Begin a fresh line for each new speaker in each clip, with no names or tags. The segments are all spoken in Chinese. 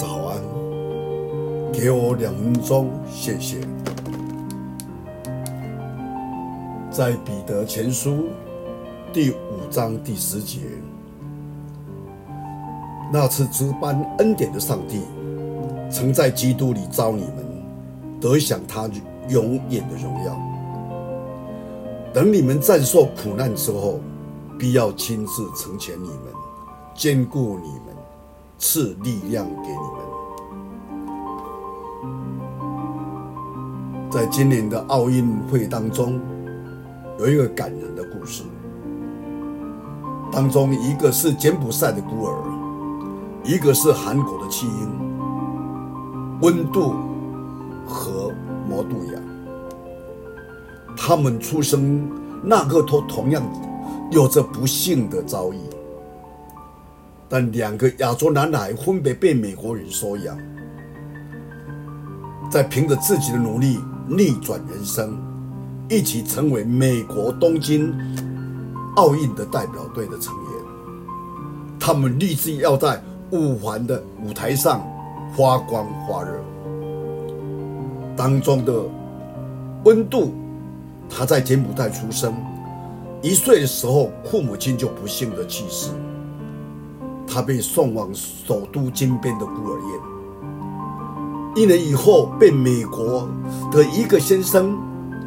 早安，给我两分钟，谢谢。在彼得前书第五章第十节，那次值班恩典的上帝，曾在基督里召你们，得享他永远的荣耀。等你们战胜苦难之后，必要亲自成全你们，坚固你们。赐力量给你们。在今年的奥运会当中，有一个感人的故事。当中一个是柬埔寨的孤儿，一个是韩国的弃婴，温度和摩杜亚。他们出生那个都同样有着不幸的遭遇。但两个亚洲男孩分别被美国人收养，在凭着自己的努力逆转人生，一起成为美国东京奥运的代表队的成员。他们立志要在五环的舞台上发光发热。当中的温度，他在柬埔寨出生，一岁的时候，父母亲就不幸的去世。他被送往首都金边的孤儿院，一年以后被美国的一个先生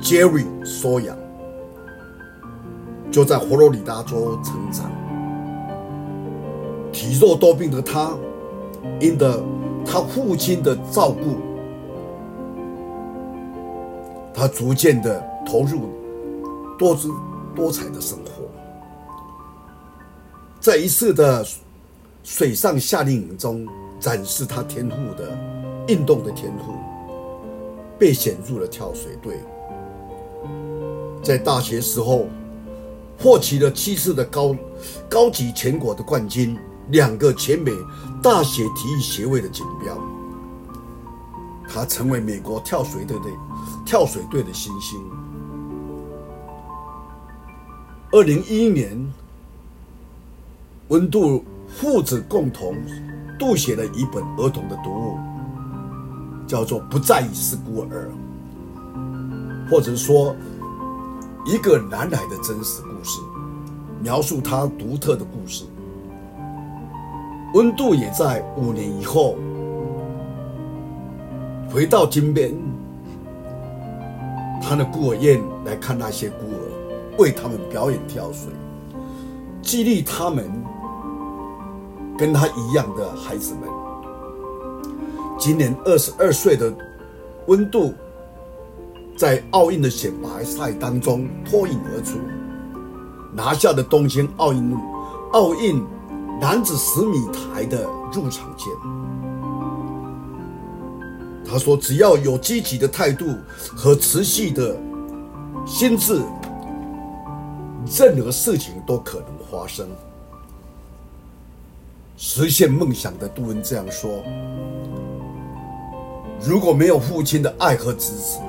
Jerry 收养，就在佛罗里达州成长。体弱多病的他，因着他父亲的照顾，他逐渐的投入多姿多彩的生活，在一次的。水上夏令营中展示他天赋的运动的天赋，被选入了跳水队。在大学时候，获取了七次的高高级全国的冠军，两个全美大学体育协会的锦标。他成为美国跳水队的跳水队的新星。二零一一年，温度。父子共同读写了一本儿童的读物，叫做《不再是孤儿》，或者说一个男孩的真实故事，描述他独特的故事。温度也在五年以后回到金边，他的孤儿院来看那些孤儿，为他们表演跳水，激励他们。跟他一样的孩子们，今年二十二岁的温度，在奥运的选拔赛当中脱颖而出，拿下了东京奥运奥运男子十米台的入场券。他说：“只要有积极的态度和持续的心智，任何事情都可能发生。”实现梦想的杜恩这样说：“如果没有父亲的爱和支持，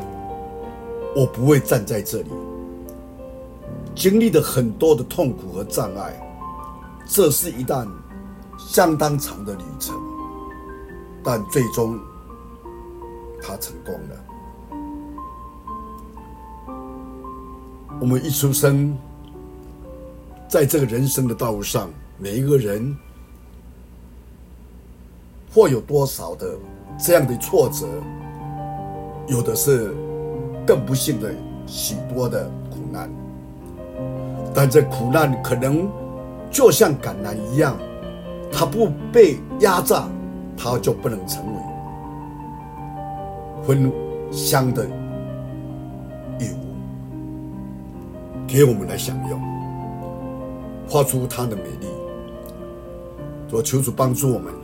我不会站在这里。经历了很多的痛苦和障碍，这是一段相当长的旅程，但最终他成功了。我们一出生，在这个人生的道路上，每一个人。”或有多少的这样的挫折，有的是更不幸的许多的苦难，但这苦难可能就像橄榄一样，它不被压榨，它就不能成为芬香的礼物，给我们来享用，画出它的美丽。我求主帮助我们。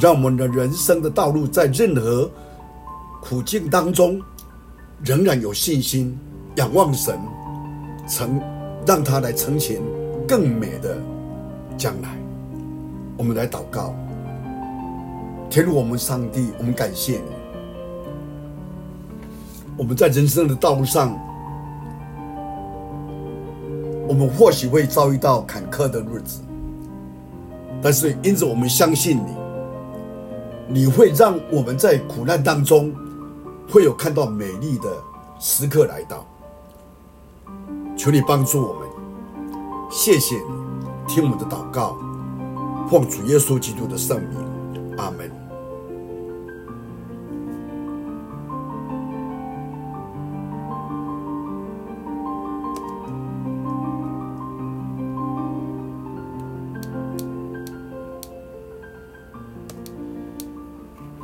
让我们的人生的道路在任何苦境当中，仍然有信心，仰望神，成让他来成全更美的将来。我们来祷告，天父我们上帝，我们感谢你。我们在人生的道路上，我们或许会遭遇到坎坷的日子，但是因此我们相信你。你会让我们在苦难当中会有看到美丽的时刻来到。求你帮助我们，谢谢你听我们的祷告，奉主耶稣基督的圣名，阿门。